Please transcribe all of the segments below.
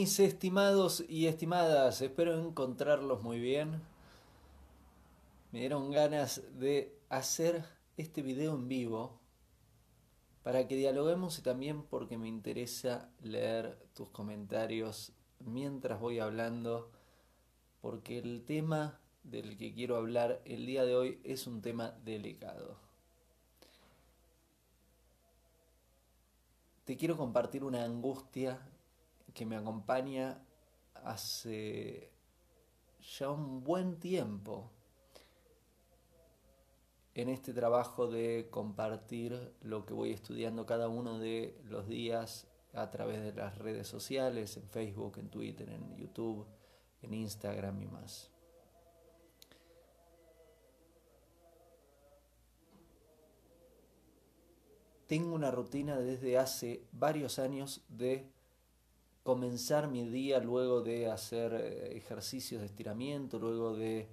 mis estimados y estimadas? Espero encontrarlos muy bien. Me dieron ganas de hacer este video en vivo para que dialoguemos y también porque me interesa leer tus comentarios mientras voy hablando, porque el tema del que quiero hablar el día de hoy es un tema delicado. Te quiero compartir una angustia que me acompaña hace ya un buen tiempo en este trabajo de compartir lo que voy estudiando cada uno de los días a través de las redes sociales, en Facebook, en Twitter, en YouTube, en Instagram y más. Tengo una rutina desde hace varios años de comenzar mi día luego de hacer eh, ejercicios de estiramiento, luego de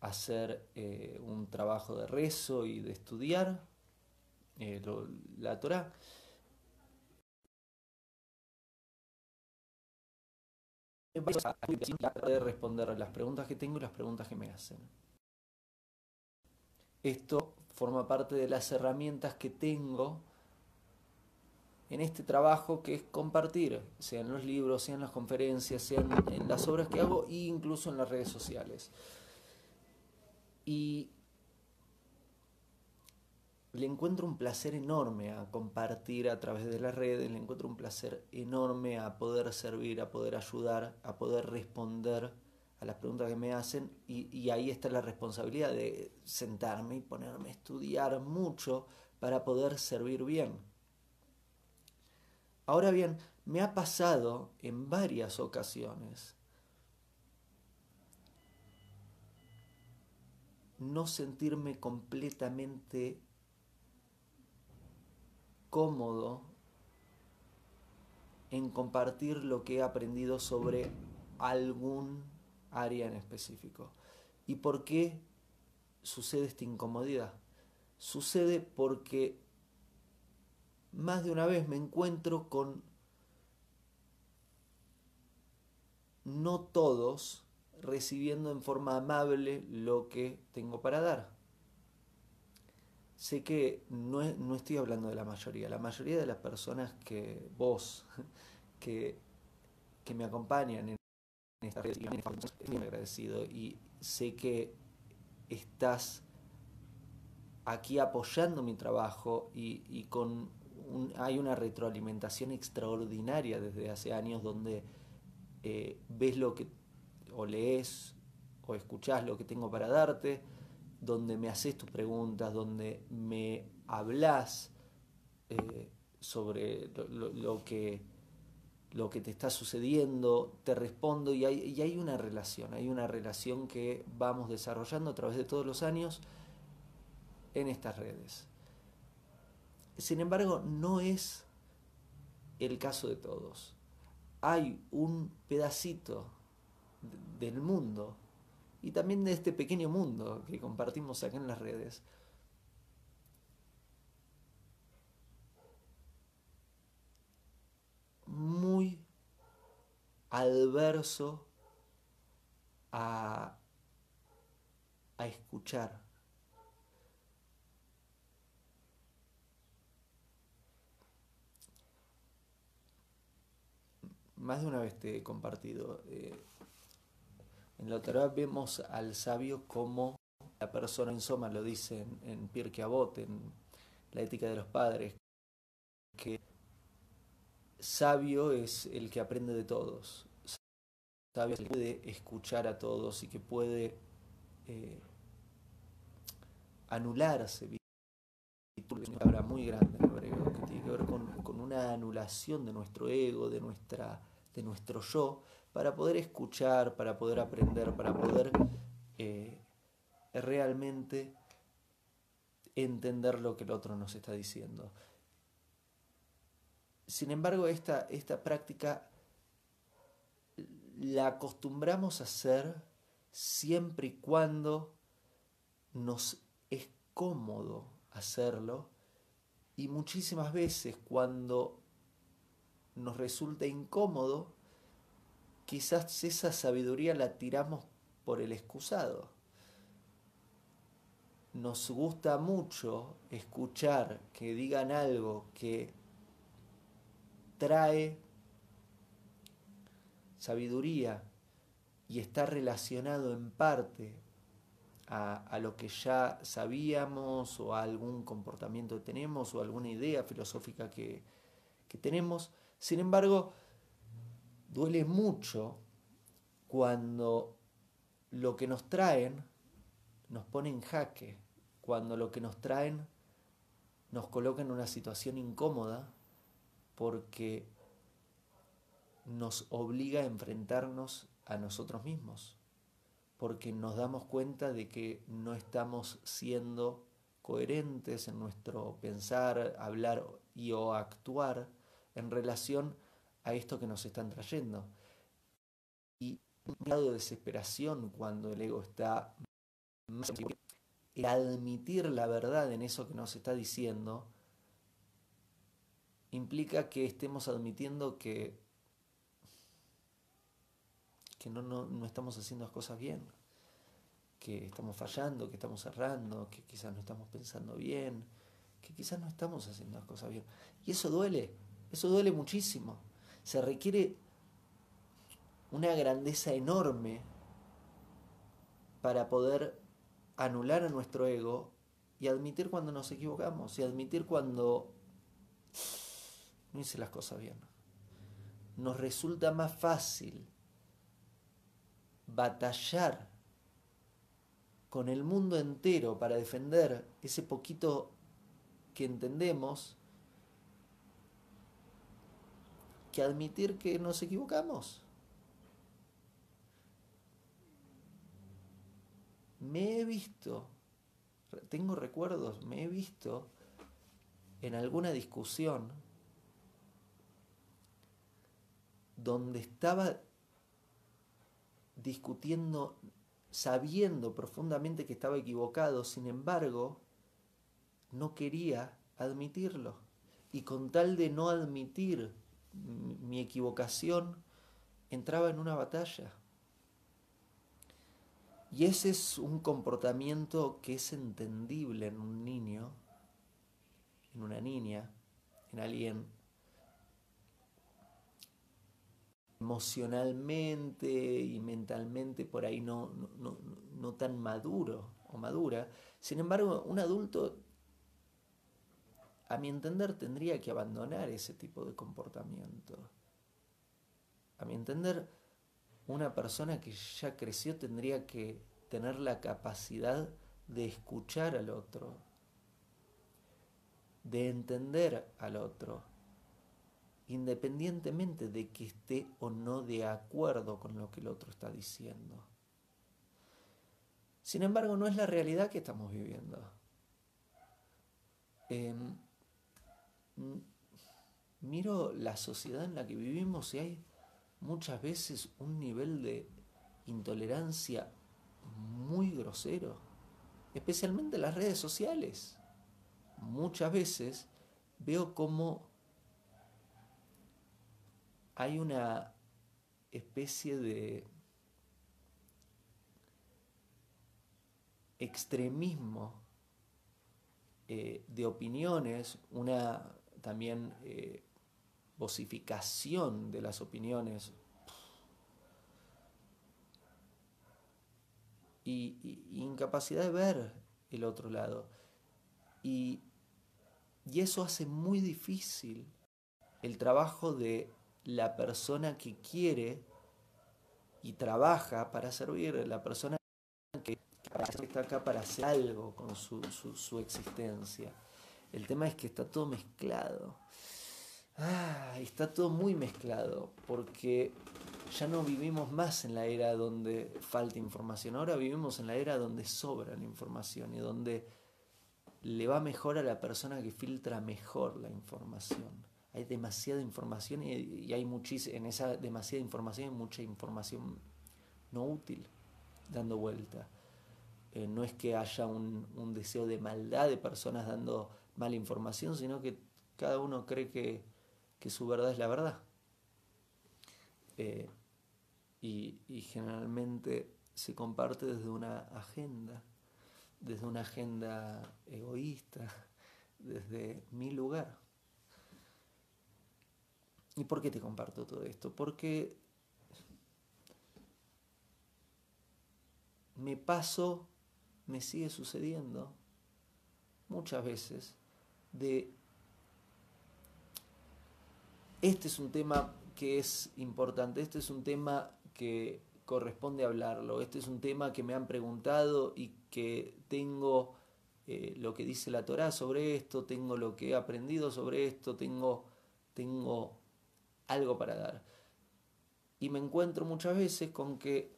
hacer eh, un trabajo de rezo y de estudiar eh, la Torah. de responder las preguntas que tengo y las preguntas que me hacen. Esto forma parte de las herramientas que tengo en este trabajo que es compartir, sea en los libros, sea en las conferencias, sea en, las obras que hago e incluso en las redes sociales. Y le encuentro un placer enorme a compartir a través de las redes, le encuentro un placer enorme a poder servir, a poder ayudar, a poder responder a las preguntas que me hacen y, y ahí está la responsabilidad de sentarme y ponerme a estudiar mucho para poder servir bien. Ahora bien, me ha pasado en varias ocasiones no sentirme completamente cómodo en compartir lo que he aprendido sobre algún área en específico. ¿Y por qué sucede esta incomodidad? Sucede porque más de una vez me encuentro con no todos recibiendo en forma amable lo que tengo para dar. Sé que no, estoy hablando de la mayoría, la mayoría de las personas que vos, que, que me acompañan en esta red, estoy agradecido y sé que estás aquí apoyando mi trabajo y con hay una retroalimentación extraordinaria desde hace años donde eh, ves lo que, o lees o escuchás lo que tengo para darte, donde me haces tus preguntas, donde me hablas eh, sobre lo, que, lo que te está sucediendo, te respondo y hay, y hay una relación, hay una relación que vamos desarrollando a través de todos los años en estas redes. Sin embargo, no es el caso de todos. Hay un pedacito del mundo y también de este pequeño mundo que compartimos acá en las redes muy adverso a, a escuchar más de una vez te he compartido. Eh, en la Torah vemos al sabio como la persona en Soma lo dice en, en Pirkei Avot, en la ética de los padres, que sabio es el que aprende de todos. Sabio es el que puede escuchar a todos y que puede eh, anularse. Es una palabra muy grande en hebreo que tiene que ver con, con una anulación de nuestro ego, de nuestra de nuestro yo, para poder escuchar, para poder aprender, para poder eh, realmente entender lo que el otro nos está diciendo. Sin embargo, esta, esta práctica la acostumbramos a hacer siempre y cuando nos es cómodo hacerlo y muchísimas veces cuando nos resulta incómodo, quizás esa sabiduría la tiramos por el excusado. Nos gusta mucho escuchar que digan algo que trae sabiduría y está relacionado en parte a, lo que ya sabíamos o a algún comportamiento que tenemos o alguna idea filosófica que, que tenemos. Sin embargo, duele mucho cuando lo que nos traen nos pone en jaque, cuando lo que nos traen nos coloca en una situación incómoda porque nos obliga a enfrentarnos a nosotros mismos, porque nos damos cuenta de que no estamos siendo coherentes en nuestro pensar, hablar y o actuar en relación a esto que nos están trayendo. Y un grado de desesperación cuando el ego está el admitir la verdad en eso que nos está diciendo implica que estemos admitiendo que, que no, no, no estamos haciendo las cosas bien, que estamos fallando, que estamos errando, que quizás no estamos pensando bien, que quizás no estamos haciendo las cosas bien. Y eso duele, eso duele muchísimo. Se requiere una grandeza enorme para poder anular a nuestro ego y admitir cuando nos equivocamos y admitir cuando no hice las cosas bien. Nos resulta más fácil batallar con el mundo entero para defender ese poquito que entendemos que admitir que nos equivocamos. Me he visto, tengo recuerdos, me he visto en alguna discusión donde estaba discutiendo sabiendo profundamente que estaba equivocado, sin embargo, no quería admitirlo. Y con tal de no admitir mi equivocación, entraba en una batalla. Y ese es un comportamiento que es entendible en un niño, en una niña, en alguien emocionalmente y mentalmente por ahí no, no, no, tan maduro o madura. Sin embargo, un adulto, a mi entender, tendría que abandonar ese tipo de comportamiento. A mi entender, una persona que ya creció tendría que tener la capacidad de escuchar al otro, de entender al otro independientemente de que esté o no de acuerdo con lo que el otro está diciendo. Sin embargo, no es la realidad que estamos viviendo. Em, miro la sociedad en la que vivimos y hay muchas veces un nivel de intolerancia muy grosero, especialmente en las redes sociales. Muchas veces veo cómo hay una especie de extremismo eh, de opiniones, una también eh, vocificación de las opiniones y, incapacidad de ver el otro lado. y eso hace muy difícil el trabajo de la persona que quiere y trabaja para servir, la persona que está acá para hacer algo con su, existencia. El tema es que está todo mezclado. Ah, está todo muy mezclado, porque ya no vivimos más en la era donde falta información, ahora vivimos en la era donde sobra la información y donde le va mejor a la persona que filtra mejor la información hay demasiada información y, hay muchísima, en esa demasiada información hay mucha información no útil dando vuelta. Eh, no es que haya un, deseo de maldad de personas dando mala información, sino que cada uno cree que, su verdad es la verdad. Eh, y, y generalmente se comparte desde una agenda, desde una agenda egoísta, desde mi lugar. ¿Y por qué te comparto todo esto? Porque me paso, me sigue sucediendo muchas veces de este es un tema que es importante, este es un tema que corresponde hablarlo, este es un tema que me han preguntado y que tengo eh, lo que dice la Torah sobre esto, tengo lo que he aprendido sobre esto, tengo, tengo algo para dar. Y me encuentro muchas veces con que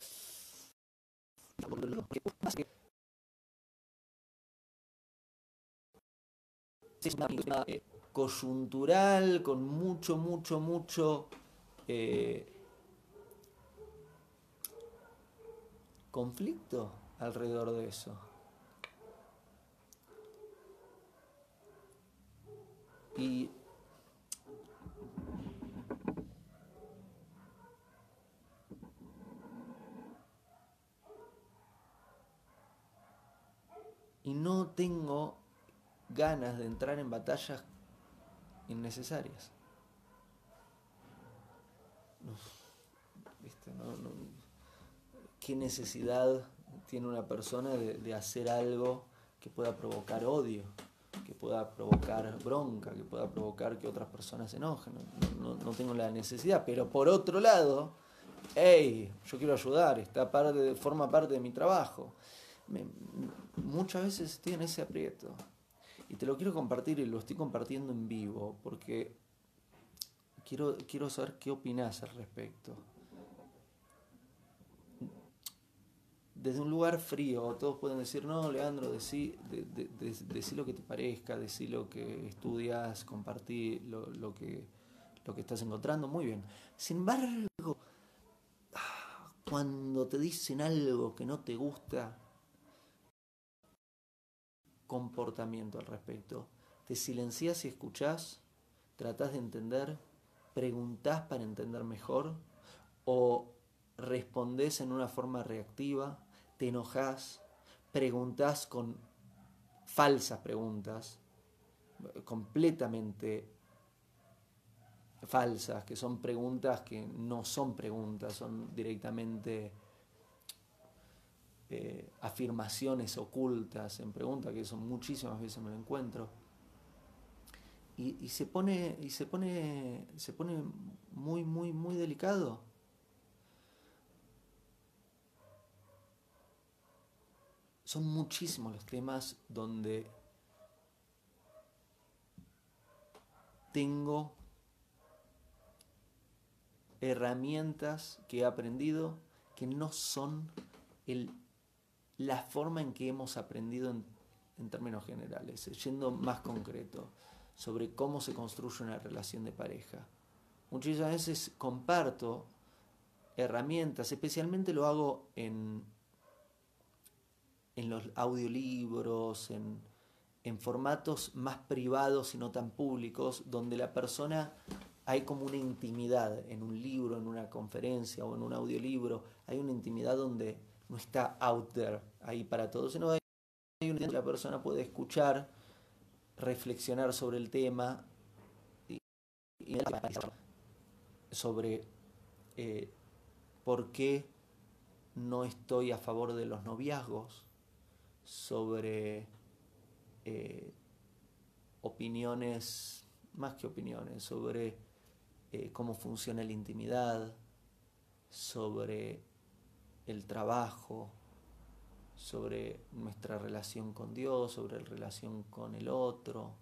eh, coyuntural, con mucho, mucho, mucho eh, conflicto alrededor de eso. Y y no tengo ganas de entrar en batallas innecesarias. ¿Qué necesidad tiene una persona de, hacer algo que pueda provocar odio, que pueda provocar bronca, que pueda provocar que otras personas se enojen? No, tengo la necesidad, pero por otro lado, hey, yo quiero ayudar, esta parte, forma parte de mi trabajo muchas veces estoy en ese aprieto. Y te lo quiero compartir y lo estoy compartiendo en vivo porque quiero, quiero saber qué opinas al respecto. Desde un lugar frío, todos pueden decir, no, Leandro, decí, de, lo que te parezca, decí lo que estudias, compartí lo, que, lo que estás encontrando, muy bien. Sin embargo, cuando te dicen algo que no te gusta, comportamiento al respecto. Te silencias y escuchás, tratás de entender, preguntás para entender mejor o respondés en una forma reactiva, te enojás, preguntás con falsas preguntas, completamente falsas, que son preguntas que no son preguntas, son directamente eh, afirmaciones ocultas en preguntas, que son muchísimas veces me lo encuentro. Y, se pone, y se pone, se pone muy, muy, muy delicado. Son muchísimos los temas donde tengo herramientas que he aprendido que no son el la forma en que hemos aprendido en, términos generales, yendo más concreto sobre cómo se construye una relación de pareja. Muchas veces comparto herramientas, especialmente lo hago en, en los audiolibros, en, en formatos más privados y no tan públicos, donde la persona hay como una intimidad en un libro, en una conferencia o en un audiolibro, hay una intimidad donde no está out there ahí para todos, sino hay un la persona puede escuchar, reflexionar sobre el tema y, sobre eh, por qué no estoy a favor de los noviazgos, sobre eh, opiniones, más que opiniones, sobre eh, cómo funciona la intimidad, sobre el trabajo, sobre nuestra relación con Dios, sobre la relación con el otro,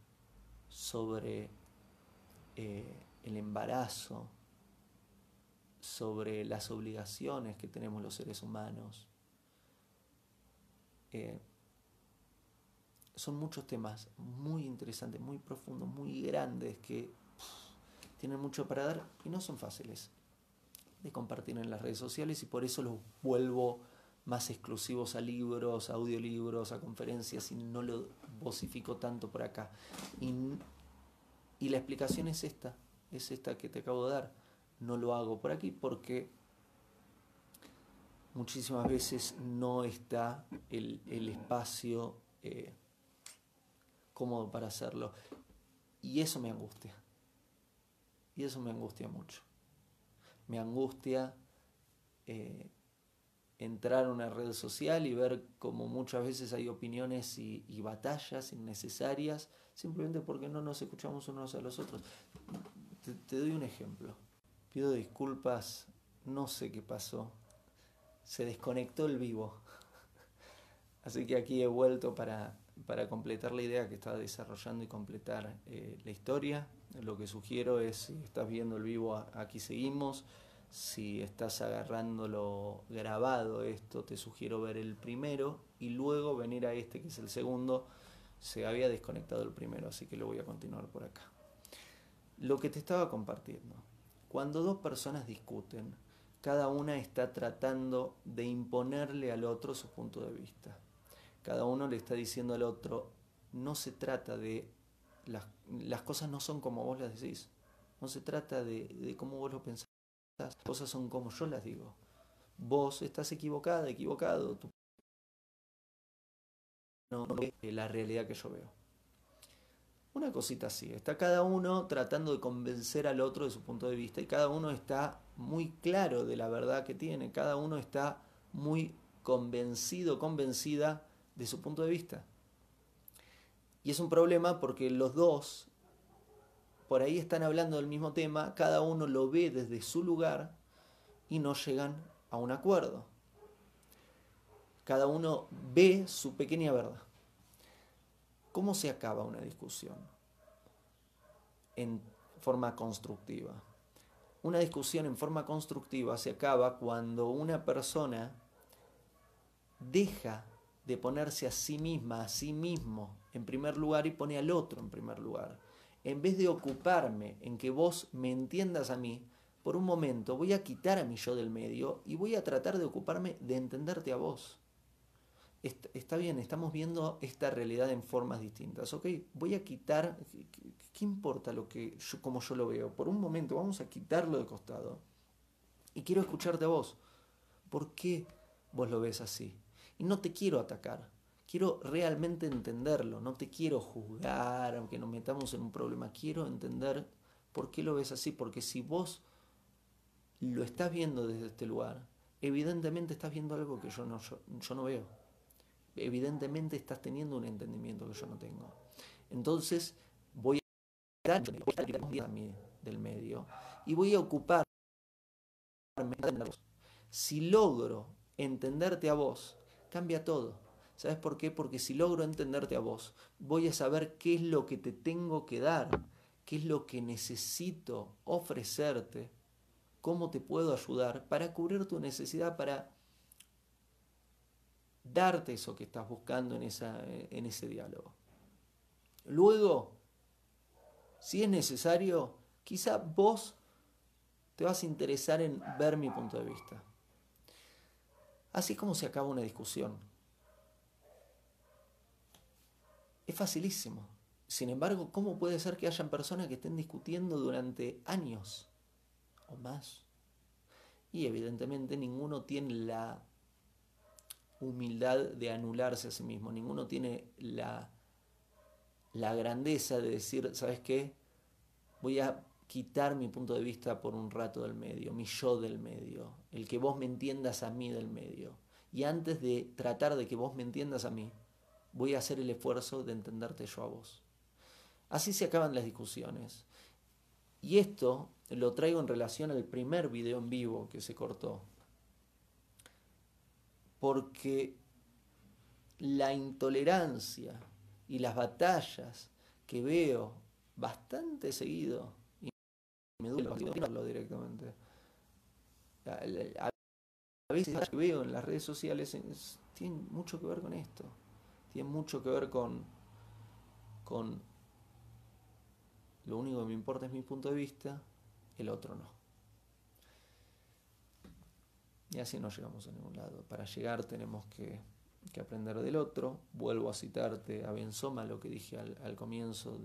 sobre eh, el embarazo, sobre las obligaciones que tenemos los seres humanos. Eh, son muchos temas muy interesantes, muy profundos, muy grandes que tienen mucho para dar y no son fáciles de compartir en las redes sociales y por eso los vuelvo más exclusivos a libros, a audiolibros, a conferencias y no lo vocifico tanto por acá. Y, y la explicación es esta, es esta que te acabo de dar. No lo hago por aquí porque muchísimas veces no está el, espacio eh, cómodo para hacerlo. Y eso me angustia. Y eso me angustia mucho. Me angustia eh, entrar a una red social y ver como muchas veces hay opiniones y, batallas innecesarias simplemente porque no nos escuchamos unos a los otros. te doy un ejemplo. Pido disculpas, no sé qué pasó. Se desconectó el vivo. Así que aquí he vuelto para para completar la idea que estaba desarrollando y completar eh, la historia, lo que sugiero es, si estás viendo el vivo, aquí seguimos. Si estás agarrándolo grabado esto, te sugiero ver el primero y luego venir a este que es el segundo. Se había desconectado el primero, así que lo voy a continuar por acá. Lo que te estaba compartiendo. Cuando dos personas discuten, cada una está tratando de imponerle al otro su punto de vista cada uno le está diciendo al otro, no se trata de, las, cosas no son como vos las decís, no se trata de, cómo vos lo pensás, las cosas son como yo las digo. Vos estás equivocada, equivocado, tú no, no la realidad que yo veo. Una cosita así, está cada uno tratando de convencer al otro de su punto de vista y cada uno está muy claro de la verdad que tiene, cada uno está muy convencido, convencida de su punto de vista. Y es un problema porque los dos por ahí están hablando del mismo tema, cada uno lo ve desde su lugar y no llegan a un acuerdo. Cada uno ve su pequeña verdad. ¿Cómo se acaba una discusión? En forma constructiva. Una discusión en forma constructiva se acaba cuando una persona deja de ponerse a sí misma, a sí mismo en primer lugar y pone al otro en primer lugar. En vez de ocuparme en que vos me entiendas a mí, por un momento voy a quitar a mi yo del medio y voy a tratar de ocuparme de entenderte a vos. Está, bien, estamos viendo esta realidad en formas distintas, ¿ok? Voy a quitar, ¿qué, importa lo que como yo lo veo? Por un momento vamos a quitarlo de costado y quiero escucharte a vos. ¿Por qué vos lo ves así? Y no te quiero atacar, quiero realmente entenderlo, no te quiero juzgar, aunque nos metamos en un problema, quiero entender por qué lo ves así, porque si vos lo estás viendo desde este lugar, evidentemente estás viendo algo que yo no, yo, no veo. Evidentemente estás teniendo un entendimiento que yo no tengo. Entonces voy a quitar del medio y voy a ocuparme si logro entenderte a vos cambia todo. ¿Sabes por qué? Porque si logro entenderte a vos, voy a saber qué es lo que te tengo que dar, qué es lo que necesito ofrecerte, cómo te puedo ayudar para cubrir tu necesidad, para darte eso que estás buscando en, esa, en ese diálogo. Luego, si es necesario, quizá vos te vas a interesar en ver mi punto de vista. Así como se acaba una discusión. Es facilísimo. Sin embargo, ¿cómo puede ser que hayan personas que estén discutiendo durante años o más? Y evidentemente ninguno tiene la humildad de anularse a sí mismo, ninguno tiene la, la grandeza de decir, ¿sabes qué? Voy a quitar mi punto de vista por un rato del medio, mi yo del medio, el que vos me entiendas a mí del medio. Y antes de tratar de que vos me entiendas a mí, voy a hacer el esfuerzo de entenderte yo a vos. Así se acaban las discusiones. Y esto lo traigo en relación al primer video en vivo que se cortó. Porque la intolerancia y las batallas que veo bastante seguido me duele directamente. A veces que veo en las redes sociales tienen mucho que ver con esto. Tienen mucho que ver con, con lo único que me importa es mi punto de vista, el otro no. Y así no llegamos a ningún lado. Para llegar tenemos que, aprender del otro. Vuelvo a citarte a Benzoma lo que dije al, comienzo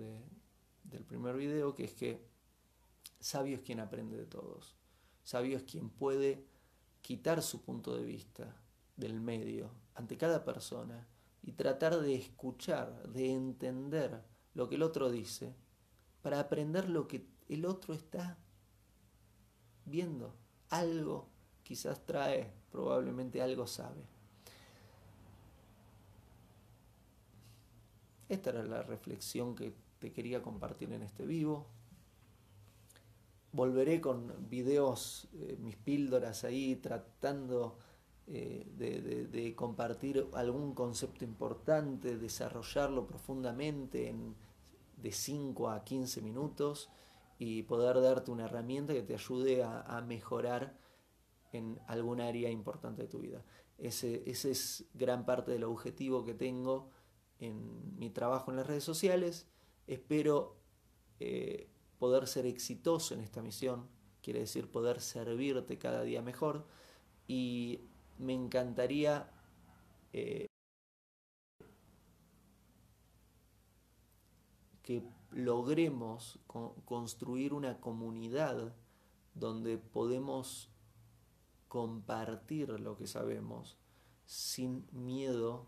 del primer video, que es que Sabio es quien aprende de todos. Sabio es quien puede quitar su punto de vista del medio ante cada persona y tratar de escuchar, de entender lo que el otro dice, para aprender lo que el otro está viendo. Algo quizás trae, probablemente algo sabe. Esta era la reflexión que te quería compartir en este vivo. Volveré con videos, eh, mis píldoras ahí, tratando eh, de, compartir algún concepto importante, desarrollarlo profundamente en de 5 a 15 minutos y poder darte una herramienta que te ayude a, mejorar en algún área importante de tu vida. Ese, ese es gran parte del objetivo que tengo en mi trabajo en las redes sociales. Espero eh, poder ser exitoso en esta misión, quiere decir poder servirte cada día mejor y me encantaría eh, que logremos construir una comunidad donde podemos compartir lo que sabemos sin miedo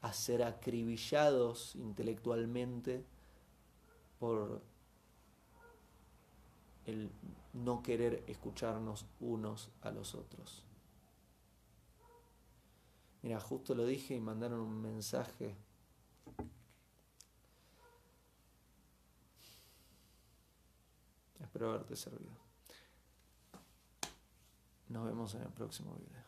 a ser acribillados intelectualmente por el no querer escucharnos unos a los otros. Mira, justo lo dije y mandaron un mensaje. Espero haberte servido. Nos vemos en el próximo video.